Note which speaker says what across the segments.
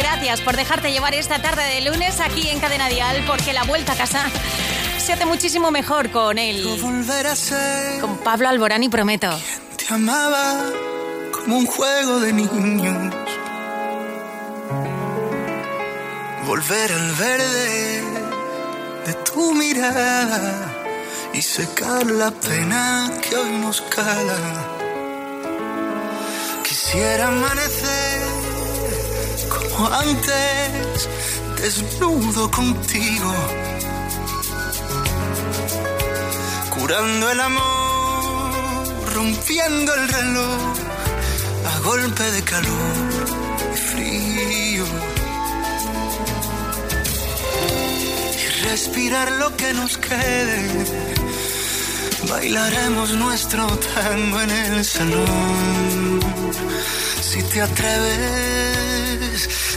Speaker 1: gracias por dejarte llevar esta tarde de lunes aquí en Cadena Dial, porque la vuelta a casa se hace muchísimo mejor con él. Con Pablo Alborán y Prometo.
Speaker 2: Te amaba como un juego de niños. Volver al verde de tu mirada y secar la pena que hoy nos cala. Quisiera amanecer antes, desnudo contigo, curando el amor, rompiendo el reloj a golpe de calor y frío. Y respirar lo que nos quede Bailaremos nuestro tango en el salón. Si te atreves,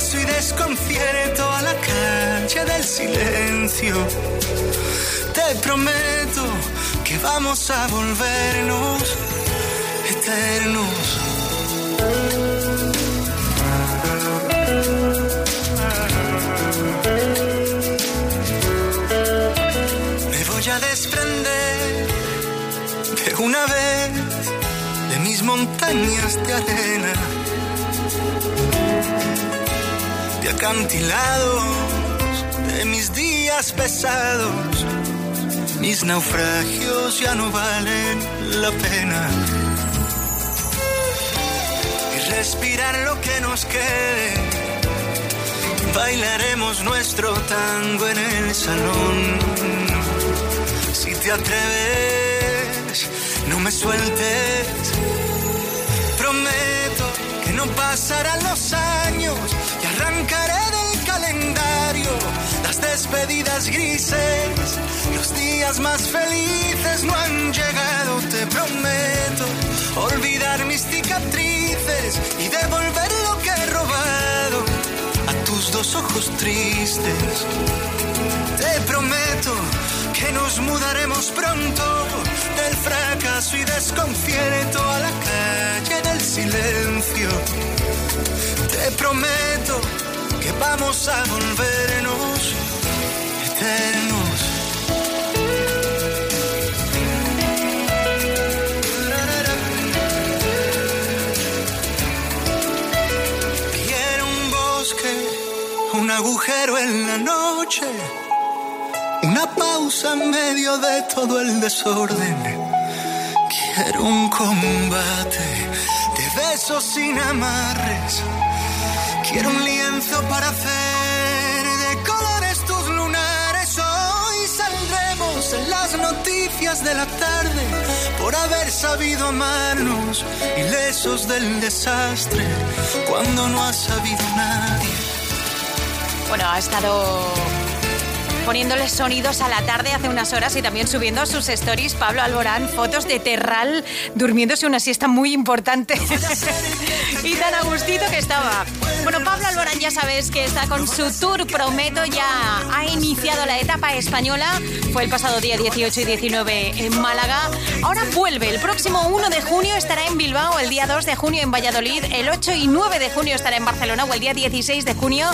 Speaker 2: Fracaso y desconcierto a la calle del silencio. Te prometo que vamos a volvernos eternos. Me voy a desprender de una vez de mis montañas de arena, de acantilados, de mis días pesados. Mis naufragios ya no valen la pena. Y respirar lo que nos quede. Bailaremos nuestro tango en el salón. Si te atreves, no me sueltes. Prometo que no pasarán los años arrancaré del calendario las despedidas grises. Los días más felices no han llegado, te prometo. Olvidar mis cicatrices y devolver lo que he robado a tus dos ojos tristes. Te prometo que nos mudaremos pronto del fracaso y desconcierto a la calle del silencio. Te prometo que vamos a volvernos eternos. Quiero un bosque, un agujero en la noche, una pausa en medio de todo el desorden. Quiero un combate de besos sin amarres. Quiero un lienzo para hacer de colores tus lunares. Hoy saldremos en las noticias de la tarde por haber sabido amarnos, ilesos del desastre, cuando no ha sabido nadie.
Speaker 1: Bueno, ha estado poniéndole sonidos a la tarde hace unas horas y también subiendo a sus stories Pablo Alborán fotos de Terral durmiéndose una siesta muy importante y tan a gustito que estaba. Bueno, Pablo Alborán ya sabes que está con su tour Prometo, ya ha iniciado la etapa española, fue el pasado día 18 y 19 en Málaga, ahora vuelve, el próximo 1 de junio estará en Bilbao, el día 2 de junio en Valladolid, el 8 y 9 de junio estará en Barcelona o el día 16 de junio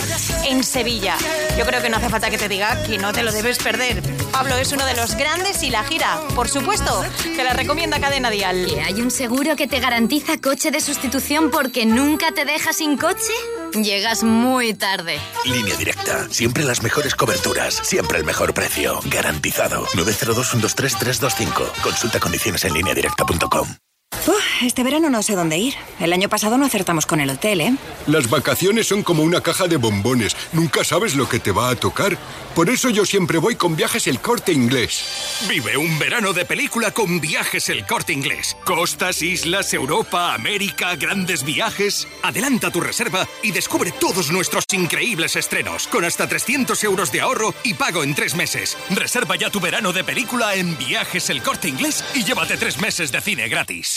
Speaker 1: en Sevilla. Yo creo que no hace falta que te diga que no te lo debes perder. Pablo es uno de los grandes y la gira, por supuesto, que la recomienda Cadena Dial.
Speaker 3: ¿Y hay un seguro que te garantiza coche de sustitución porque nunca te deja sin coche? Llegas muy tarde.
Speaker 4: Línea directa. Siempre las mejores coberturas. Siempre el mejor precio. Garantizado. 902 123 325. Consulta condiciones en
Speaker 5: este verano no sé dónde ir. El año pasado no acertamos con el hotel, ¿eh?
Speaker 6: Las vacaciones son como una caja de bombones. Nunca sabes lo que te va a tocar. Por eso yo siempre voy con viajes el corte inglés.
Speaker 4: Vive un verano de película con viajes el corte inglés. Costas, islas, Europa, América, grandes viajes. Adelanta tu reserva y descubre todos nuestros increíbles estrenos con hasta 300 euros de ahorro y pago en tres meses. Reserva ya tu verano de película en viajes el corte inglés y llévate tres meses de cine gratis.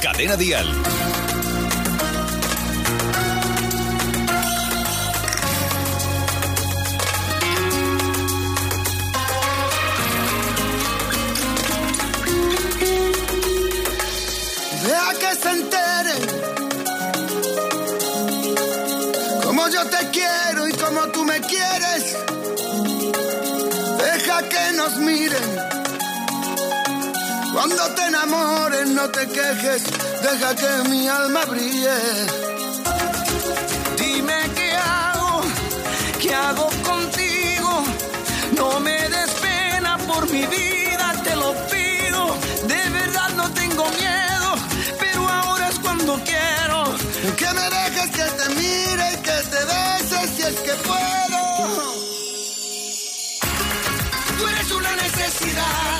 Speaker 7: Cadena Dial.
Speaker 8: Deja que se enteren como yo te quiero y como tú me quieres. Cuando te enamores no te quejes, deja que mi alma brille.
Speaker 9: Dime qué hago, qué hago contigo. No me des pena por mi vida, te lo pido. De verdad no tengo miedo, pero ahora es cuando quiero.
Speaker 8: Que me dejes que te mire que te bese si es que puedo.
Speaker 9: Tú eres una necesidad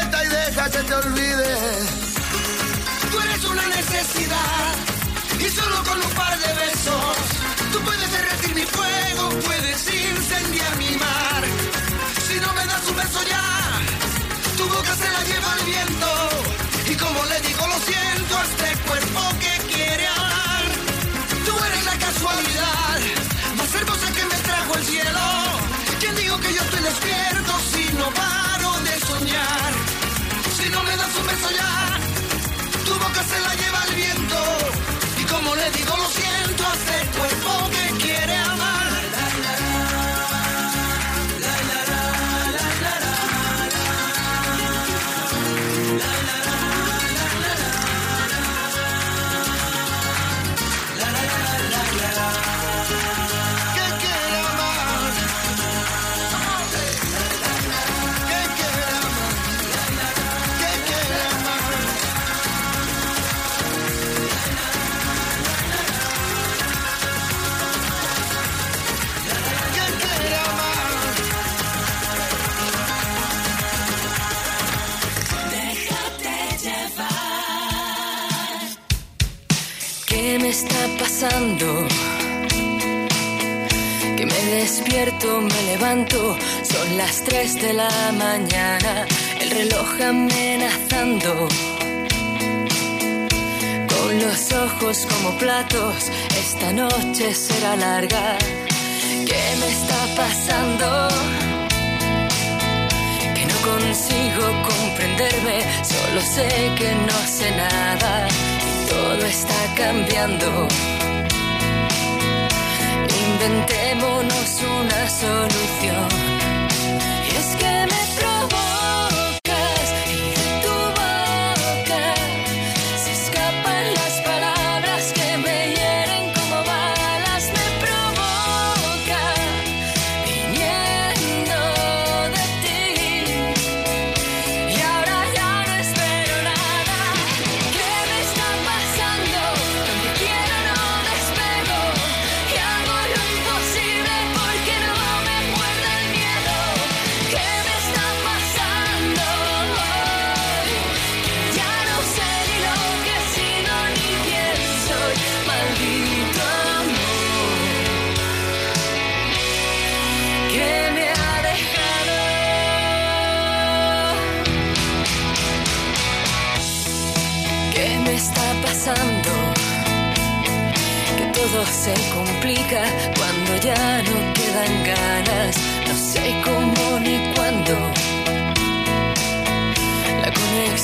Speaker 8: y deja que te olvide.
Speaker 9: Tú eres una necesidad y solo con un par de besos tú puedes derretir mi fuego, puedes incendiar mi mar. Si no me das un beso ya, tu boca se la lleva el viento y como le digo lo siento a este cuerpo que quiere amar. Tú eres la casualidad más hermosa que me trajo el cielo. ¿Quién digo que yo estoy despierto si no paro ya, tu boca se la lleva el viento. Y como le digo, lo siento este cuerpo que
Speaker 8: Que
Speaker 10: me despierto, me levanto, son las 3 de la mañana, el reloj amenazando. Con los ojos como platos, esta noche será larga. ¿Qué me está pasando? Que no consigo comprenderme, solo sé que no sé nada todo está cambiando. Inventémonos una solución.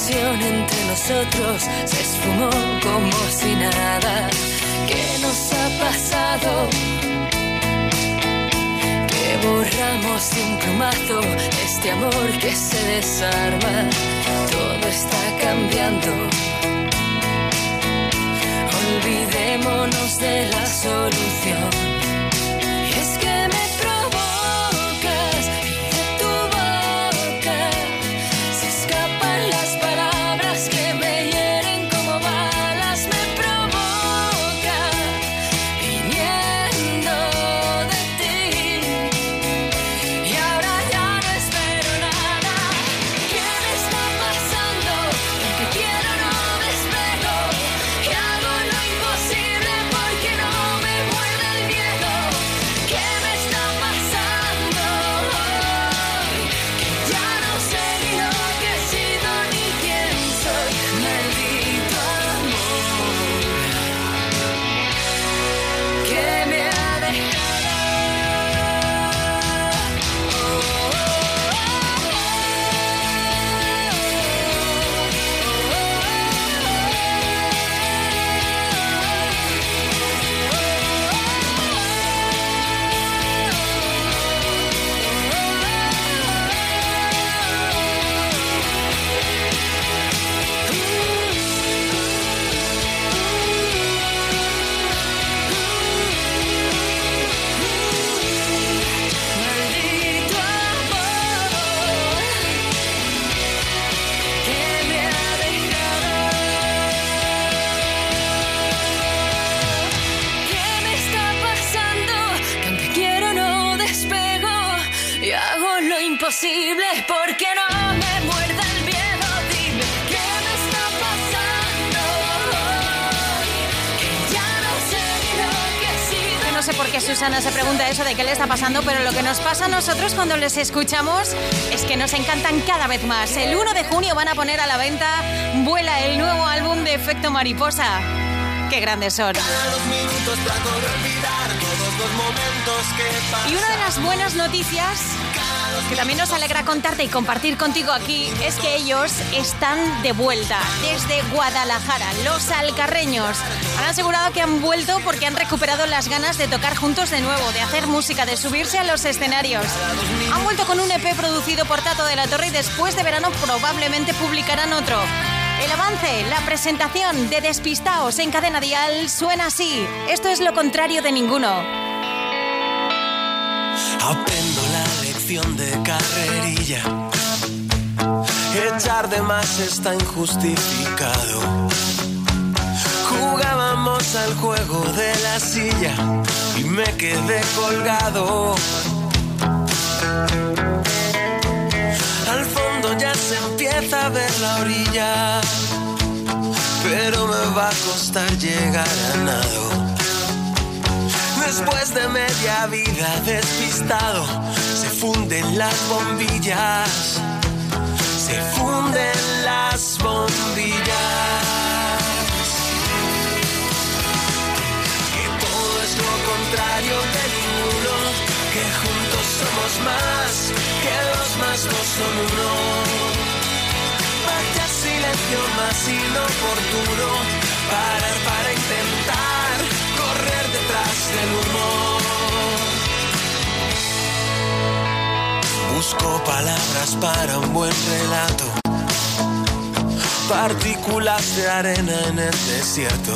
Speaker 10: Conexión entre nosotros se esfumó como si nada. ¿Qué nos ha pasado? Que borramos de un plumazo este amor que se desarma. Todo está cambiando. Olvidémonos de la solución. Sé
Speaker 1: por qué Susana se pregunta eso de qué le está pasando, pero lo que nos pasa a nosotros cuando les escuchamos es que nos encantan cada vez más. El 1 de junio van a poner a la venta Vuela el nuevo álbum de Efecto Mariposa. Qué grandes son. Y una de las buenas noticias que también nos alegra contarte y compartir contigo aquí es que ellos están de vuelta desde Guadalajara, los alcarreños. Han asegurado que han vuelto porque han recuperado las ganas de tocar juntos de nuevo, de hacer música, de subirse a los escenarios. Han vuelto con un EP producido por Tato de la Torre y después de verano probablemente publicarán otro. El avance, la presentación de Despistaos en cadena dial suena así. Esto es lo contrario de ninguno.
Speaker 11: Aprendo la lección de carrerilla. Echar de más está injustificado. Jugábamos al juego de la silla y me quedé colgado. Fondo ya se empieza a ver la orilla, pero me va a costar llegar a nado. Después de media vida despistado, se funden las bombillas. Se funden las bombillas. Que todo es lo contrario de ninguno. Más, que dos más dos son uno. Vaya silencio más inoportuno, parar para intentar correr detrás del humo. Busco palabras para un buen relato, partículas de arena en el desierto.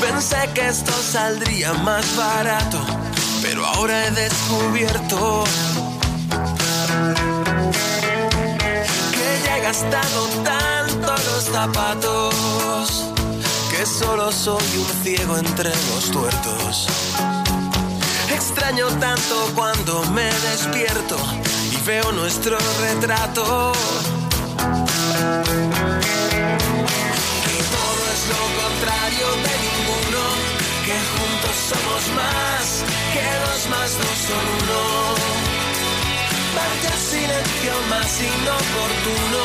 Speaker 11: Pensé que esto saldría más barato, pero ahora he descubierto que ya he gastado tanto los zapatos que solo soy un ciego entre los tuertos. Extraño tanto cuando me despierto y veo nuestro retrato. Que todo es lo contrario de ninguno, que juntos somos más, que dos más dos son uno. Vaya silencio más inoportuno,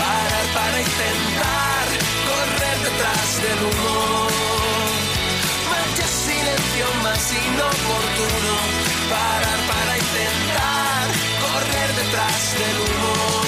Speaker 11: parar para intentar correr detrás del humo. Vaya silencio más inoportuno, parar para intentar correr detrás del humo.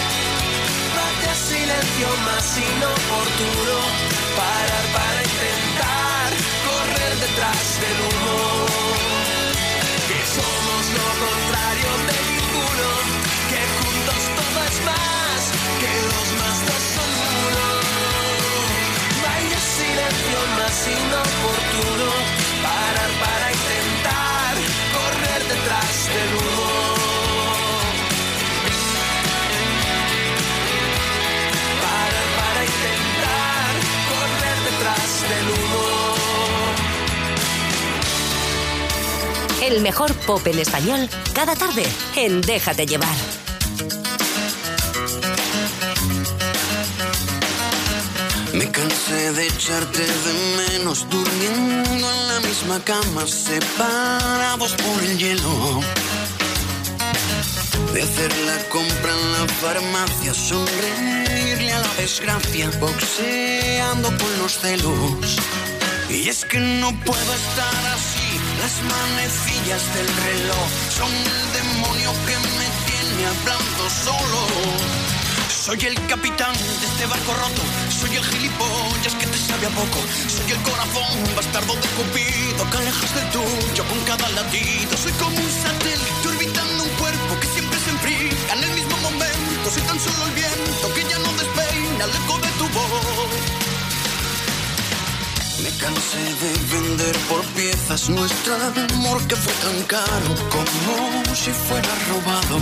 Speaker 11: Silencio más inoportuno, parar para intentar correr detrás del humo. Que somos lo contrario
Speaker 12: El mejor pop en español cada tarde en Déjate llevar.
Speaker 13: Me cansé de echarte de menos durmiendo en la misma cama, separados por el hielo. De hacer la compra en la farmacia, sonreírle a la desgracia, boxeando con los celos. Y es que no puedo estar así, las manecillas del reloj son el demonio que me tiene hablando solo. Soy el capitán de este barco roto, soy el gilipollas que te sabe a poco, soy el corazón bastardo de Cupido que alejas del tuyo con cada latido. Soy como un satélite orbitando un cuerpo que siempre se enfría en el mismo momento. Soy tan solo el viento que ya no despeina el eco de tu voz. Cansé de vender por piezas nuestro amor que fue tan caro como si fuera robado.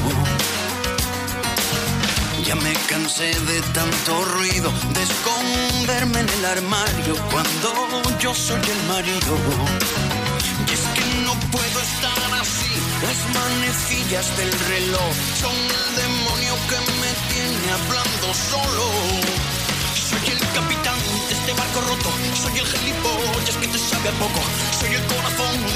Speaker 13: Ya me cansé de tanto ruido, de esconderme en el armario cuando yo soy el marido. Y es que no puedo estar así, las manecillas del reloj son el demonio que me tiene hablando solo. Soy el capitán este barco roto, soy el gilipollas que te sabe a poco, soy el corazón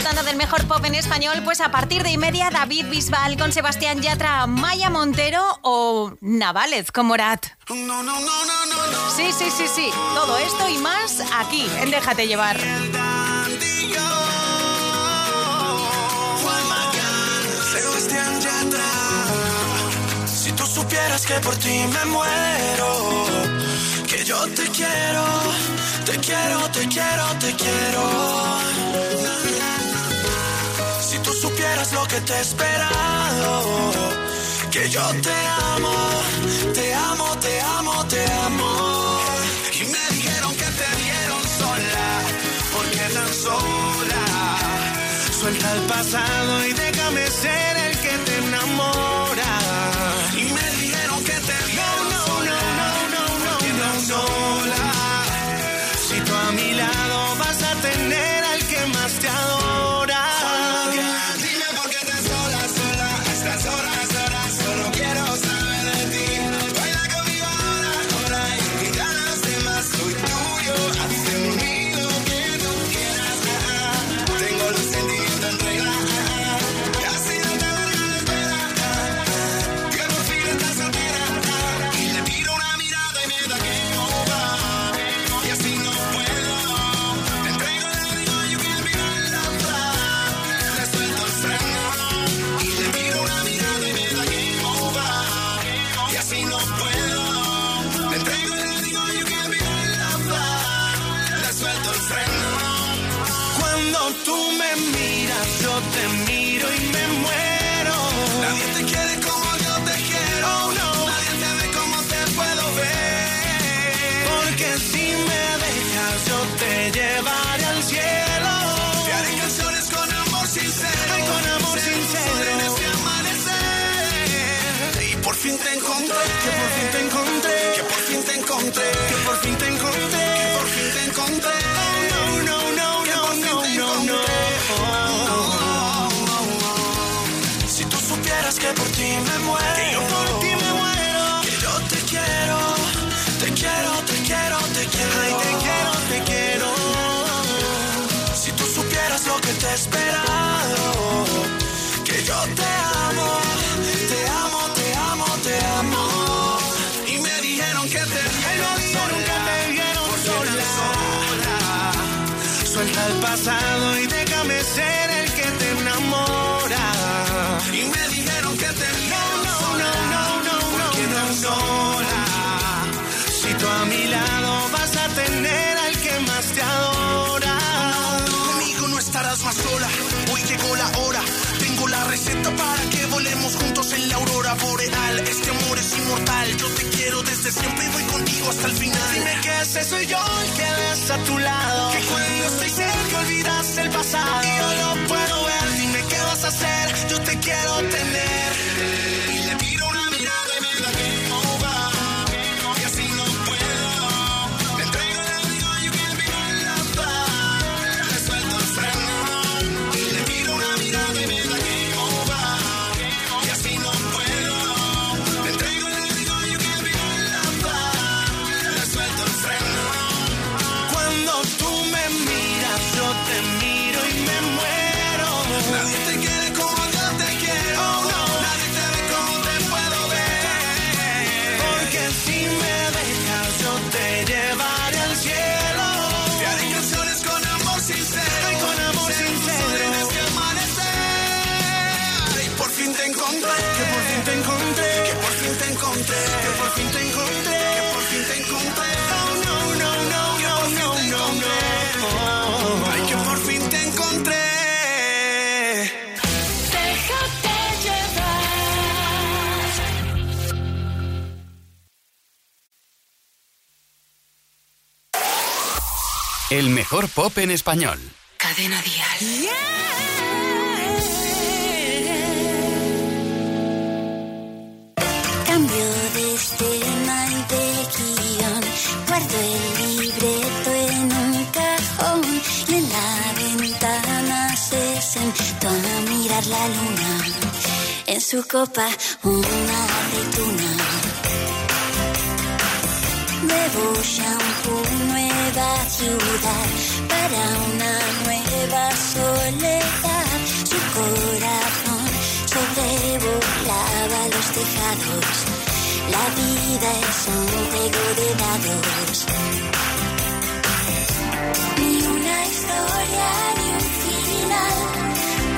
Speaker 1: disfrutando del mejor pop en español, pues a partir de y media David Bisbal con Sebastián Yatra, Maya Montero o Navález con Morat. No, no, no, sí, sí, sí, sí. Todo esto y más aquí en Déjate llevar.
Speaker 13: Sebastián Yatra, si tú supieras que por ti me muero, que yo te quiero, te quiero, te quiero, te quiero eras lo que te he esperado. Que yo te amo, te amo, te amo, te amo. Y me dijeron que te vieron sola, porque tan sola. Suelta el pasado y déjame ser el que te enamora. see me contigo hasta el final. Dime que ese soy yo el que ves a tu lado. Que cuando estoy cerca olvidas el pasado. Y yo lo puedo ver. Dime qué vas a hacer. Yo te quiero tener.
Speaker 7: Mejor pop en español.
Speaker 10: Cadena Dial.
Speaker 14: Cambio de escena y de guion. Guardo el libreto en un cajón y en la ventana se sentó a mirar la luna. En su copa una aceituna. Nuevo shampoo, nueva ciudad para una nueva soledad. Su corazón sobrevolaba los tejados. La vida es un juego de dados. Ni una historia ni un final.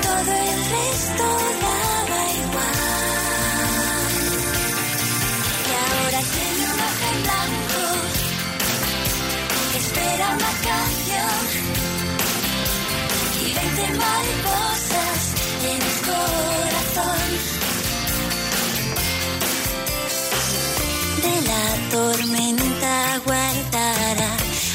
Speaker 14: Todo el resto daba Espera una canción. Y veinte mariposas en el corazón. De la tormenta guardará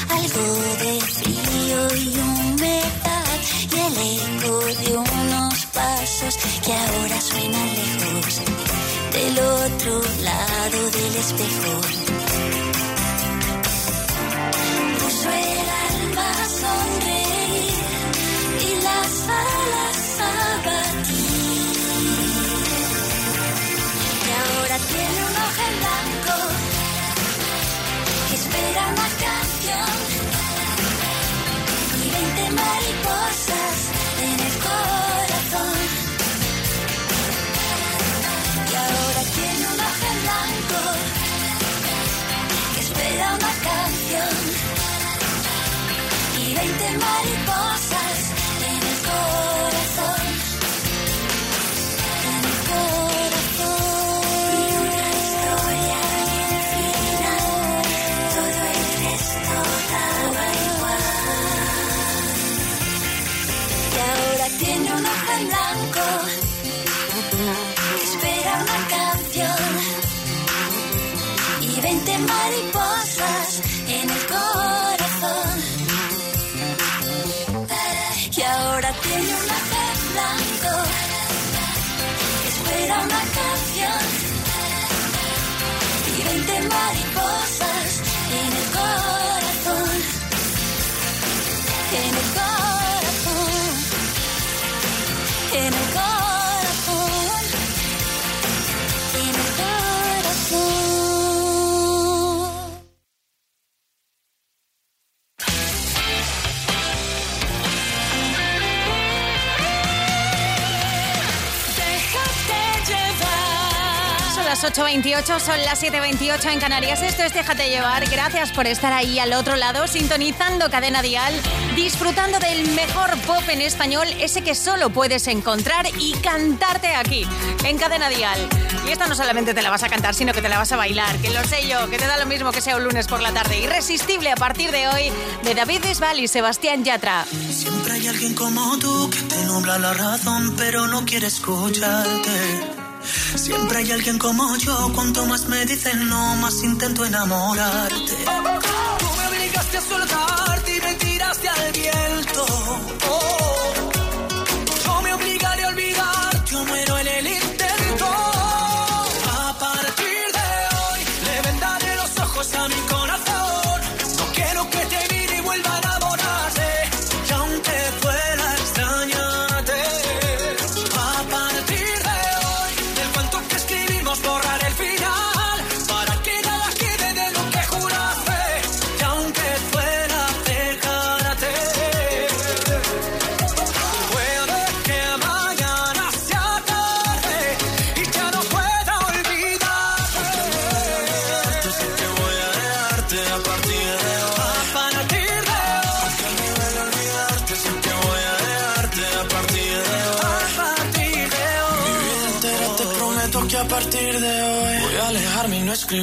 Speaker 14: algo de frío y humedad y el eco de unos pasos que ahora suenan lejos del otro lado del espejo. Las
Speaker 1: 8.28, son las 7.28 en Canarias. Esto es Déjate llevar. Gracias por estar ahí al otro lado, sintonizando Cadena Dial, disfrutando del mejor pop en español, ese que solo puedes encontrar y cantarte aquí, en Cadena Dial. Y esta no solamente te la vas a cantar, sino que te la vas a bailar, que lo sé yo, que te da lo mismo que sea un lunes por la tarde. Irresistible a partir de hoy, de David Bisbal y Sebastián Yatra.
Speaker 15: Siempre hay alguien como tú que te nubla la razón, pero no quiere escucharte. Siempre hay alguien como yo, cuanto más me dicen no, más intento enamorarte. Tú me obligaste a soltarte y me tiraste al viento.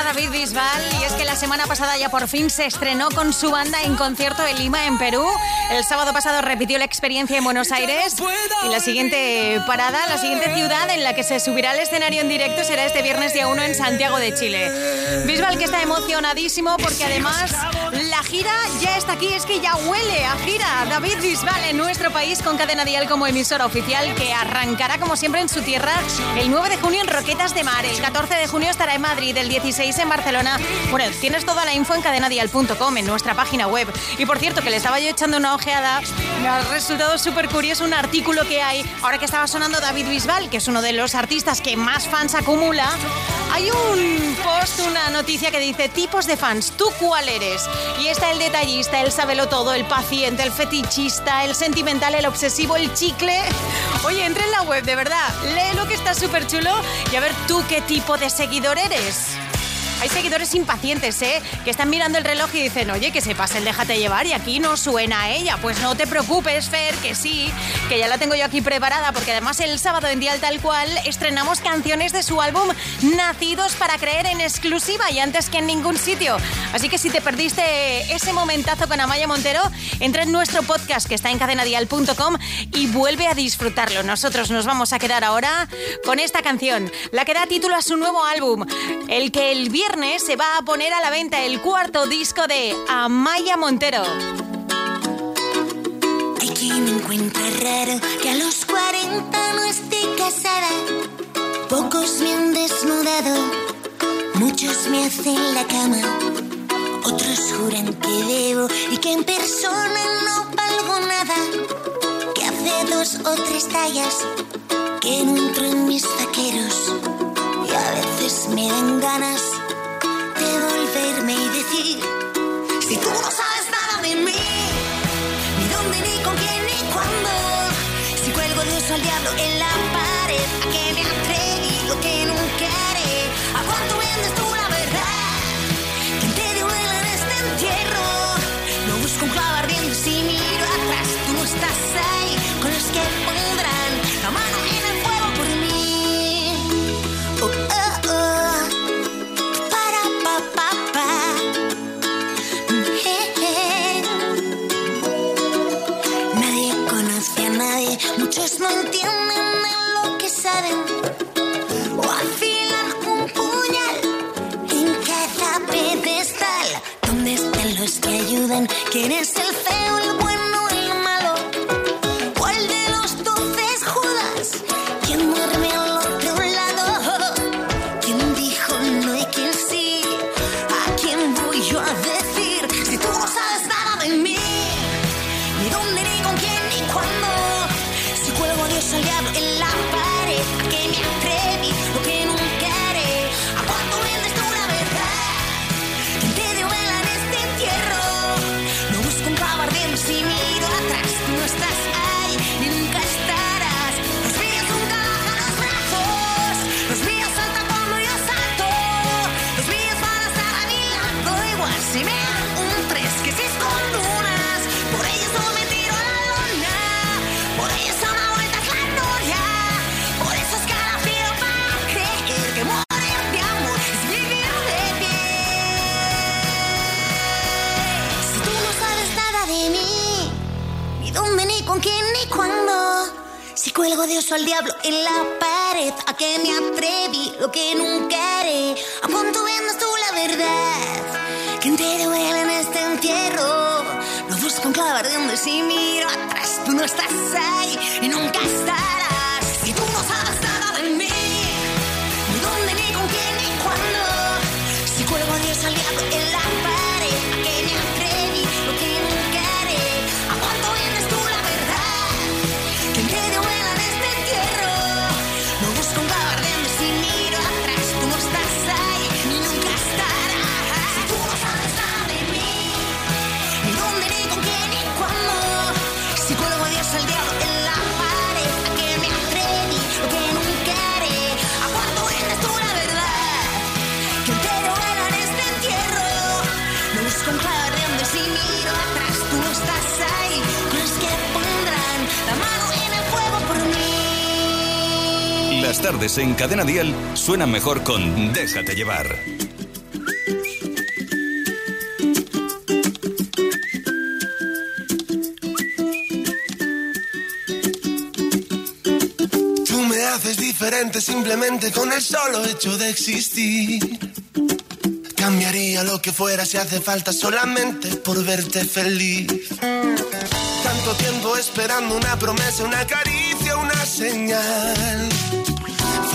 Speaker 1: está David Bisbal y es que la semana pasada ya por fin se estrenó con su banda en concierto en Lima, en Perú. El sábado pasado repitió la experiencia en Buenos Aires y la siguiente parada, la siguiente ciudad en la que se subirá al escenario en directo será este viernes día 1 en Santiago de Chile. Bisbal que está emocionadísimo porque además gira ya está aquí, es que ya huele a gira. David Bisbal en nuestro país con Cadena Dial como emisora oficial que arrancará como siempre en su tierra el 9 de junio en Roquetas de Mar, el 14 de junio estará en Madrid, el 16 en Barcelona. Bueno, tienes toda la info en cadenadial.com, en nuestra página web. Y por cierto, que le estaba yo echando una ojeada, me ha resultado súper curioso un artículo que hay, ahora que estaba sonando David Bisbal, que es uno de los artistas que más fans acumula. Hay un post, una noticia que dice tipos de fans, ¿tú cuál eres? Y está el detallista, el sabelo todo, el paciente, el fetichista, el sentimental, el obsesivo, el chicle. Oye, entra en la web, de verdad, lee lo que está súper chulo y a ver tú qué tipo de seguidor eres. Hay seguidores impacientes, ¿eh? Que están mirando el reloj y dicen, oye, que se pase el déjate llevar y aquí no suena ella. Pues no te preocupes, Fer, que sí, que ya la tengo yo aquí preparada, porque además el sábado en Dial Tal Cual estrenamos canciones de su álbum Nacidos para Creer en exclusiva y antes que en ningún sitio. Así que si te perdiste ese momentazo con Amaya Montero, entra en nuestro podcast que está en cadenadial.com y vuelve a disfrutarlo. Nosotros nos vamos a quedar ahora con esta canción, la que da título a su nuevo álbum, el que el viernes se va a poner a la venta el cuarto disco de Amaya Montero.
Speaker 14: Hay quien encuentra raro que a los 40 no esté casada. Pocos me han desnudado, muchos me hacen la cama. Otros juran que debo y que en persona no valgo nada. Que hace dos o tres tallas que no entro en mis taqueros. Y a veces me dan ganas diablo en la
Speaker 7: tardes en Cadena Dial suenan mejor con Déjate llevar.
Speaker 16: Tú me haces diferente simplemente con el solo hecho de existir. Cambiaría lo que fuera si hace falta solamente por verte feliz. Tanto tiempo esperando una promesa, una caricia, una señal.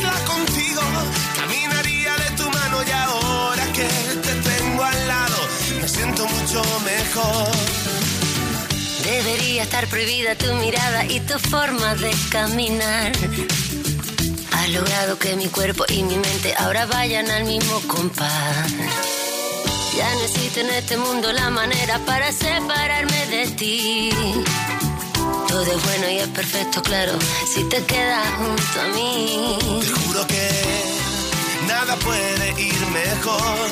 Speaker 16: Isla contigo. Caminaría de tu mano y ahora que te tengo al lado, me siento mucho mejor.
Speaker 17: Debería estar prohibida tu mirada y tu forma de caminar. Has logrado que mi cuerpo y mi mente ahora vayan al mismo compás. Ya existe en este mundo la manera para separarme de ti. Todo es bueno y es perfecto, claro, si te quedas junto a mí.
Speaker 16: Te juro que nada puede ir mejor,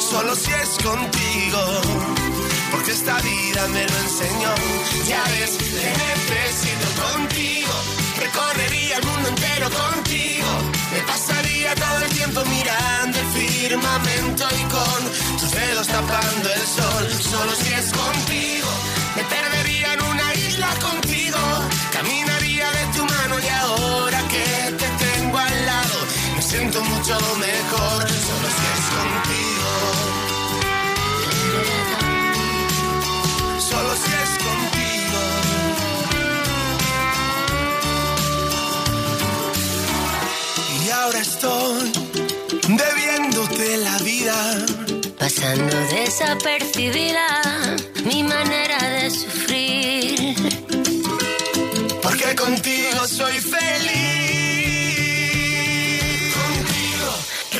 Speaker 16: solo si es contigo. Porque esta vida me lo enseñó. Ya ves, te necesito contigo. Recorrería el mundo entero contigo. Me pasaría todo el tiempo mirando el firmamento y con tus dedos tapando el sol. Solo si es contigo. Mucho mejor. Solo si es contigo. Solo si es contigo. Y ahora estoy debiéndote la vida.
Speaker 17: Pasando desapercibida mi manera de sufrir.
Speaker 16: Porque contigo soy feliz.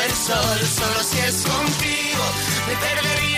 Speaker 16: tapando el sol. Solo si es contigo, me perdería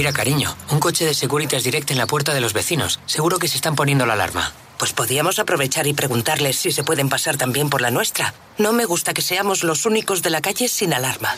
Speaker 18: Mira, cariño, un coche de Securitas Direct en la puerta de los vecinos. Seguro que se están poniendo la alarma.
Speaker 19: Pues podíamos aprovechar y preguntarles si se pueden pasar también por la nuestra. No me gusta que seamos los únicos de la calle sin alarma.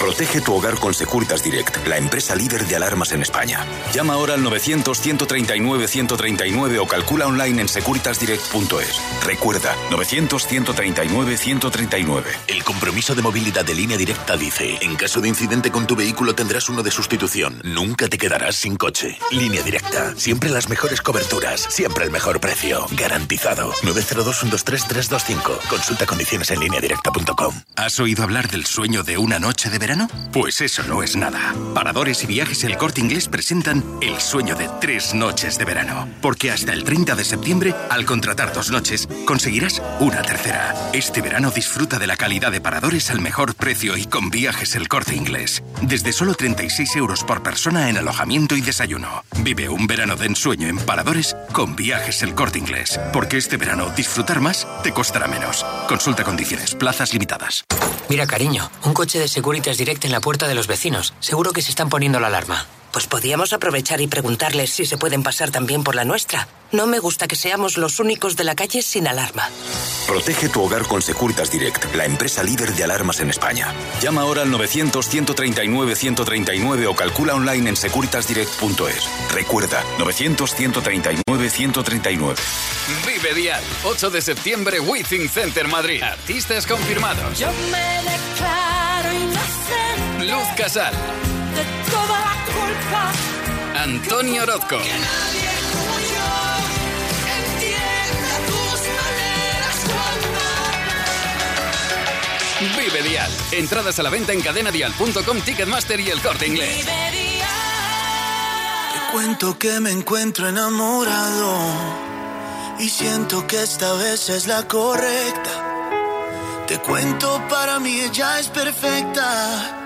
Speaker 20: Protege tu hogar con Securitas Direct, la empresa líder de alarmas en España. Llama ahora al 900-139-139 o calcula online en securitasdirect.es. Recuerda, 900-139-139.
Speaker 21: El compromiso de movilidad de línea directa dice, en caso de incidente con tu vehículo tendrás uno de sustitución. Nunca te quedarás sin coche. Línea directa. Siempre las mejores coberturas. Siempre el mejor precio. Garantizado. 902-123-325. Consulta condiciones en directa.com.
Speaker 4: ¿Has oído hablar del sueño de una noche de verano? Pues eso no es nada. Paradores y viajes El Corte Inglés presentan el sueño de tres noches de verano. Porque hasta el 30 de septiembre, al contratar dos noches, conseguirás una tercera. Este verano disfruta de la calidad de paradores al mejor precio y con viajes El Corte Inglés. Desde solo 36 euros por persona en alojamiento y desayuno. Vive un verano de ensueño en paradores con viajes El Corte Inglés. Porque este verano disfrutar más te costará menos. Consulta condiciones, plazas limitadas.
Speaker 18: Mira, cariño, un coche de Securitas Direct en la puerta de los vecinos. Seguro que se están poniendo la alarma.
Speaker 19: Pues podíamos aprovechar y preguntarles si se pueden pasar también por la nuestra. No me gusta que seamos los únicos de la calle sin alarma.
Speaker 20: Protege tu hogar con Securitas Direct, la empresa líder de alarmas en España. Llama ahora al 900-139-139 o calcula online en securitasdirect.es. Recuerda, 900-139-139.
Speaker 7: Vive Dial, 8 de septiembre, Withing Center Madrid. Artistas confirmados.
Speaker 10: Yo me declaro inocente
Speaker 7: Luz Casal,
Speaker 10: de toda la culpa.
Speaker 7: Antonio Orozco,
Speaker 10: Nadie como yo entienda tus maneras cuando
Speaker 7: Vive Dial. Entradas a la venta en cadenadial.com, Ticketmaster y el corte inglés.
Speaker 11: Te cuento que me encuentro enamorado y siento que esta vez es la correcta. Te cuento, para mí ella es perfecta,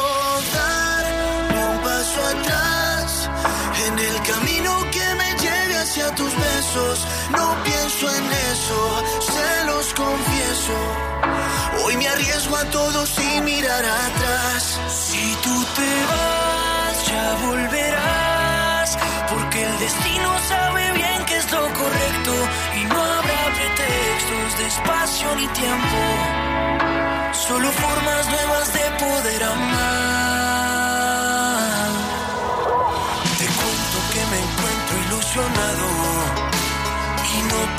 Speaker 11: No pienso en eso, se los confieso. Hoy me arriesgo a todo sin mirar atrás. Si tú te vas, ya volverás. Porque el destino sabe bien que es lo correcto. Y no habrá pretextos de espacio ni tiempo. Solo formas nuevas de poder amar. Te cuento que me encuentro ilusionado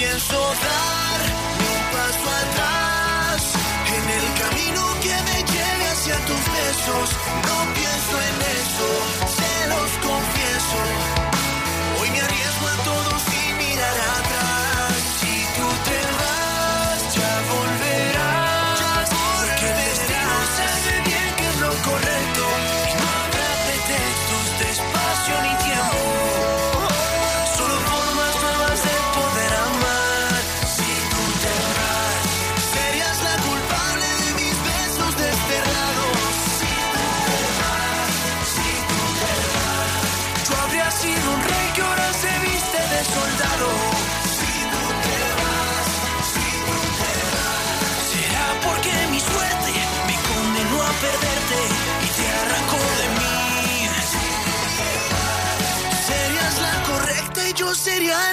Speaker 11: Pienso dar un paso atrás en el camino que me lleve hacia tus besos.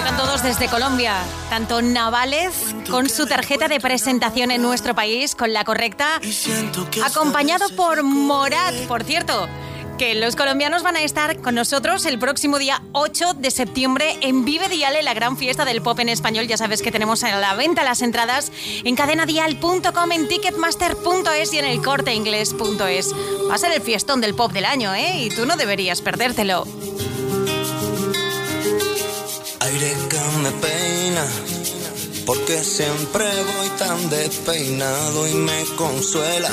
Speaker 1: Llegan todos desde Colombia, tanto Navales con su tarjeta de presentación en nuestro país con la correcta, acompañado por Morat, por cierto. Que los colombianos van a estar con nosotros el próximo día 8 de septiembre en Vive Diale, la gran fiesta del pop en español. Ya sabes que tenemos a la venta las entradas en cadenadial.com, en ticketmaster.es y en el corteinglés.es. Va a ser el fiestón del pop del año, ¿eh? Y tú no deberías perdértelo.
Speaker 22: Aire que me peina, porque siempre voy tan despeinado y me consuela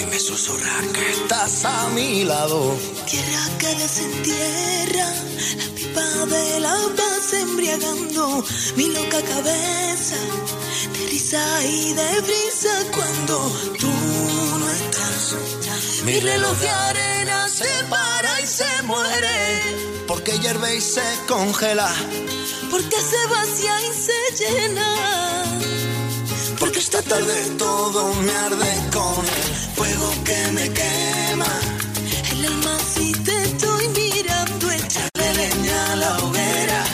Speaker 22: y me susurra que estás a mi lado.
Speaker 23: Tierra que desentierra, la pipa de la paz embriagando mi loca cabeza de risa y de brisa cuando tú no estás. Mi reloj de arena se para y se muere.
Speaker 22: Porque hierve y se congela,
Speaker 23: Porque se vacía y se llena.
Speaker 22: porque esta tarde todo me arde con el fuego que me quema.
Speaker 23: El alma si te estoy mirando, echarle leña a la hoguera.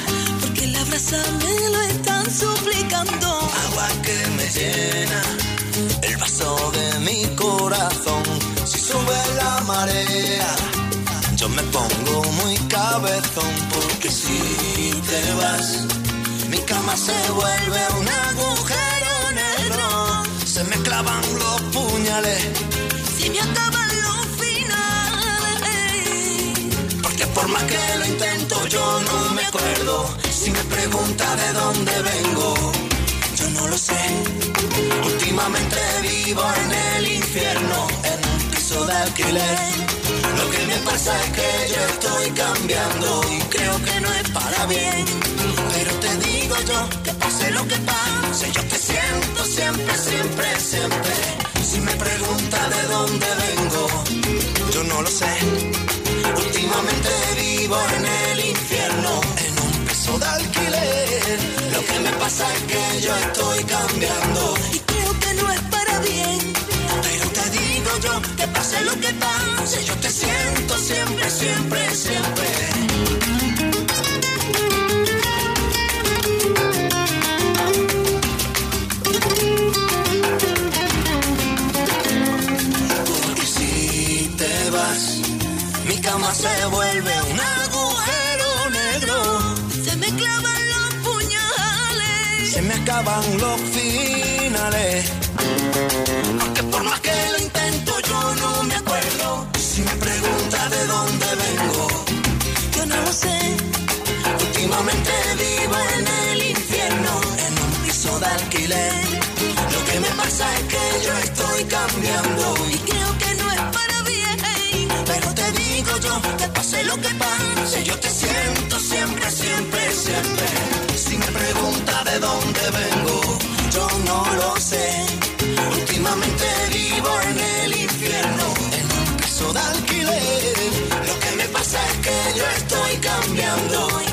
Speaker 23: Porque la brasa me lo están suplicando.
Speaker 22: Agua que me llena el vaso de mi corazón. Si sube la marea, me pongo muy cabezón. Porque si te vas, mi cama se vuelve un agujero negro. Se me clavan los puñales.
Speaker 23: Si me acaban los finales.
Speaker 22: Porque por más que lo intento, yo no me acuerdo. Si me pregunta de dónde vengo, yo no lo sé. Últimamente vivo en el infierno, en un piso de alquiler. Pasa es que yo estoy cambiando y creo que no es para bien. Pero te digo yo que pase lo que pase, yo te siento siempre, siempre, siempre. Si me pregunta de dónde vengo, yo no lo sé. Últimamente vivo en el infierno, en un piso de alquiler. Lo que me pasa es que yo estoy cambiando
Speaker 23: Y creo que no es para bien.
Speaker 22: Que pase lo que pase, yo te siento siempre, siempre, siempre. Porque si te vas, mi cama se vuelve un agujero negro.
Speaker 23: Se me clavan los puñales.
Speaker 22: Se me acaban los finales. Porque por más que lo intento, últimamente vivo en el infierno, en un piso de alquiler. Lo que me pasa es que yo estoy cambiando.
Speaker 23: Y creo que no es para bien.
Speaker 22: Pero te digo yo que pase lo que pase, yo te siento siempre, siempre, siempre. Si me pregunta de dónde vengo, yo no lo sé. Últimamente vivo en el infierno, en un piso de alquiler. Lo que me pasa es que yo estoy cambiando.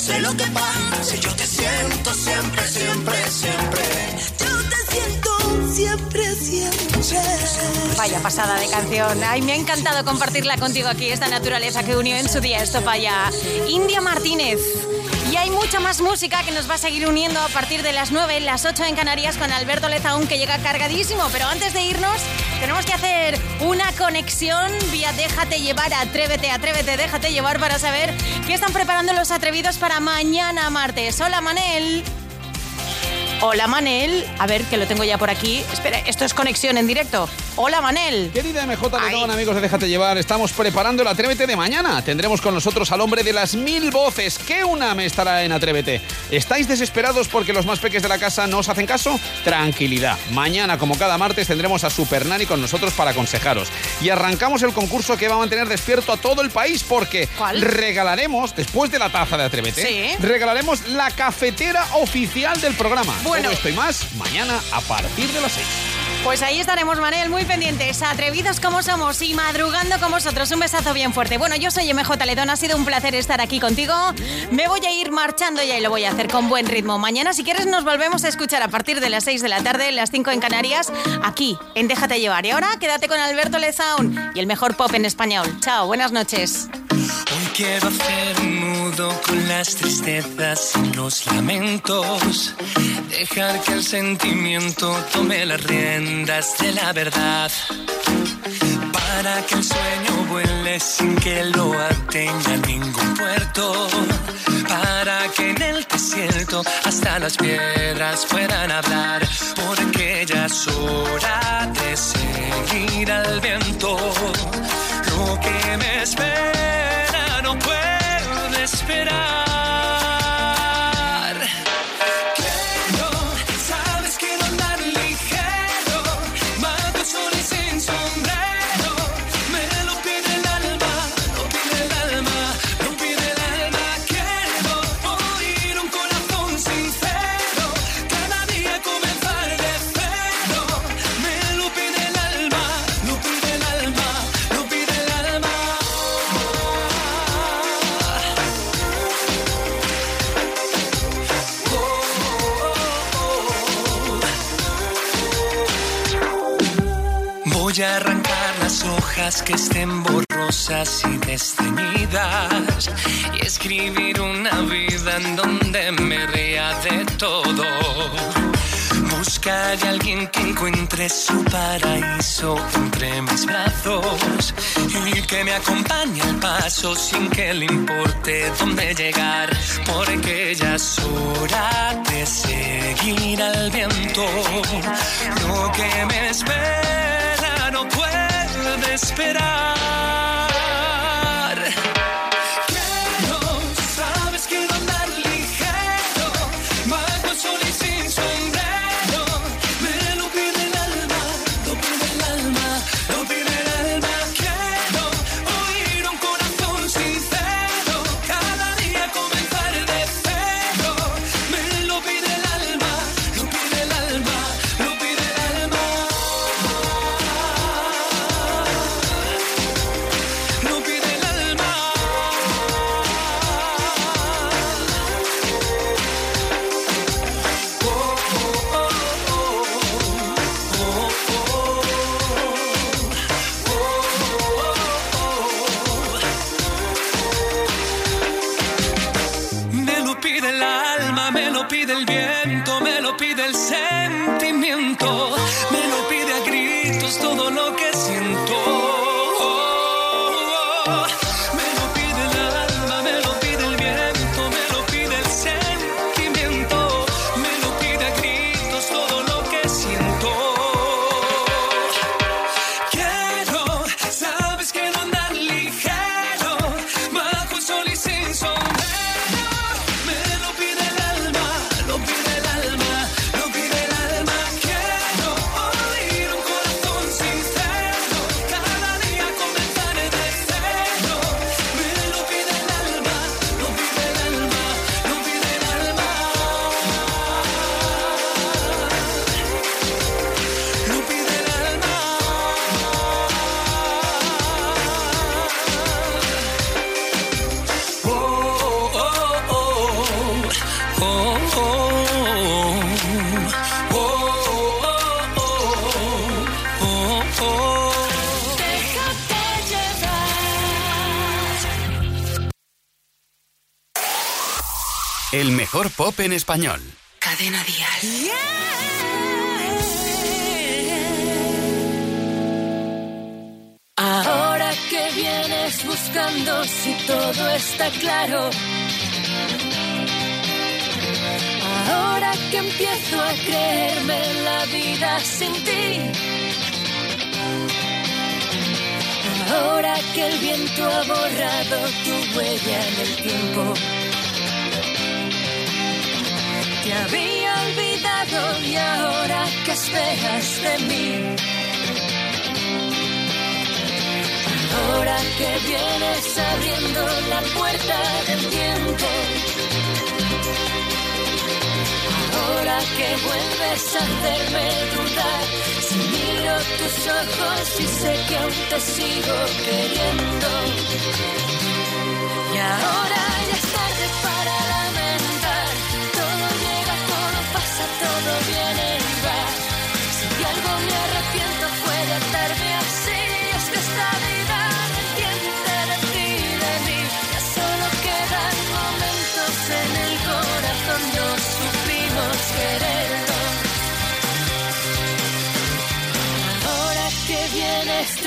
Speaker 22: Pase lo que pase, yo te siento siempre, siempre, siempre.
Speaker 23: Yo te siento siempre, siempre.
Speaker 1: Vaya pasada de canción. Ay, me ha encantado compartirla contigo aquí, esta naturaleza que unió en su día esto para India Martínez. Y hay mucha más música que nos va a seguir uniendo a partir de las 9, las 8 en Canarias con Alberto Lezaún que llega cargadísimo. Pero antes de irnos, tenemos que hacer una conexión vía Déjate llevar, atrévete, atrévete, déjate llevar para saber qué están preparando los atrevidos para mañana martes. Hola Manel. Hola Manel. A ver, que lo tengo ya por aquí. Espera, esto es conexión en directo. Hola Manel.
Speaker 24: Querida MJ Letón, amigos de Déjate Llevar, estamos preparando el Atrévete de mañana. Tendremos con nosotros al hombre de las mil voces. ¿Qué una me estará en Atrévete? ¿Estáis desesperados porque los más peques de la casa no os hacen caso? Tranquilidad. Mañana, como cada martes, tendremos a Super Nani con nosotros para aconsejaros. Y arrancamos el concurso que va a mantener despierto a todo el país porque regalaremos, después de la taza de Atrévete,
Speaker 1: Sí.
Speaker 24: regalaremos la cafetera oficial del programa.
Speaker 1: Bueno.
Speaker 24: Todo esto y más mañana a partir de las 6.
Speaker 1: Pues ahí estaremos, Manel, muy pendientes, atrevidos como somos y madrugando con vosotros. Un besazo bien fuerte. Bueno, yo soy MJ Letón, ha sido un placer estar aquí contigo. Me voy a ir marchando ya y lo voy a hacer con buen ritmo. Mañana, si quieres, nos volvemos a escuchar a partir de las 6 de la tarde, las 5 en Canarias, aquí, en Déjate Llevar. Y ahora, quédate con Alberto Lezaun y el mejor pop en español. Chao, buenas noches.
Speaker 11: Quiero hacer un con las tristezas y los lamentos. Dejar que el sentimiento tome las riendas de la verdad. Para que el sueño vuele sin que lo atenga ningún puerto. Para que en el desierto hasta las piedras puedan hablar. Porque ya es hora de seguir al viento. Lo que me espera no puede esperar. Que estén borrosas y desteñidas y escribir una vida en donde me ría de todo. Buscar a alguien que encuentre su paraíso entre mis brazos y que me acompañe al paso sin que le importe dónde llegar, porque ya es hora de seguir al viento. Lo que me espera
Speaker 15: desesperar. Español.
Speaker 23: Cadena Dial.
Speaker 10: Ahora que vienes buscando si todo está claro. Ahora que empiezo a creerme la vida sin ti. Ahora que el viento ha borrado tu huella en el tiempo. Te había olvidado y ahora que esperas de mí. Ahora que vienes abriendo la puerta del tiempo. Ahora que vuelves a hacerme dudar. Si miro tus ojos y sé que aún te sigo queriendo. Y ahora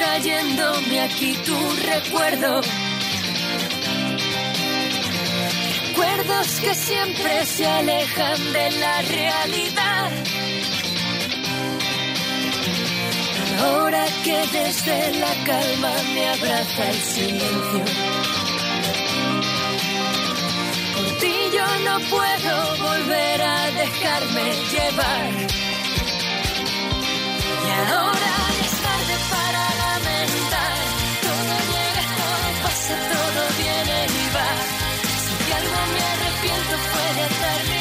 Speaker 10: trayéndome aquí tu recuerdo. Recuerdos que siempre se alejan de la realidad. Ahora que desde la calma me abraza el silencio. Por ti yo no puedo volver a dejarme llevar. Y ahora todo viene y va. Si de algo me arrepiento fue de atarme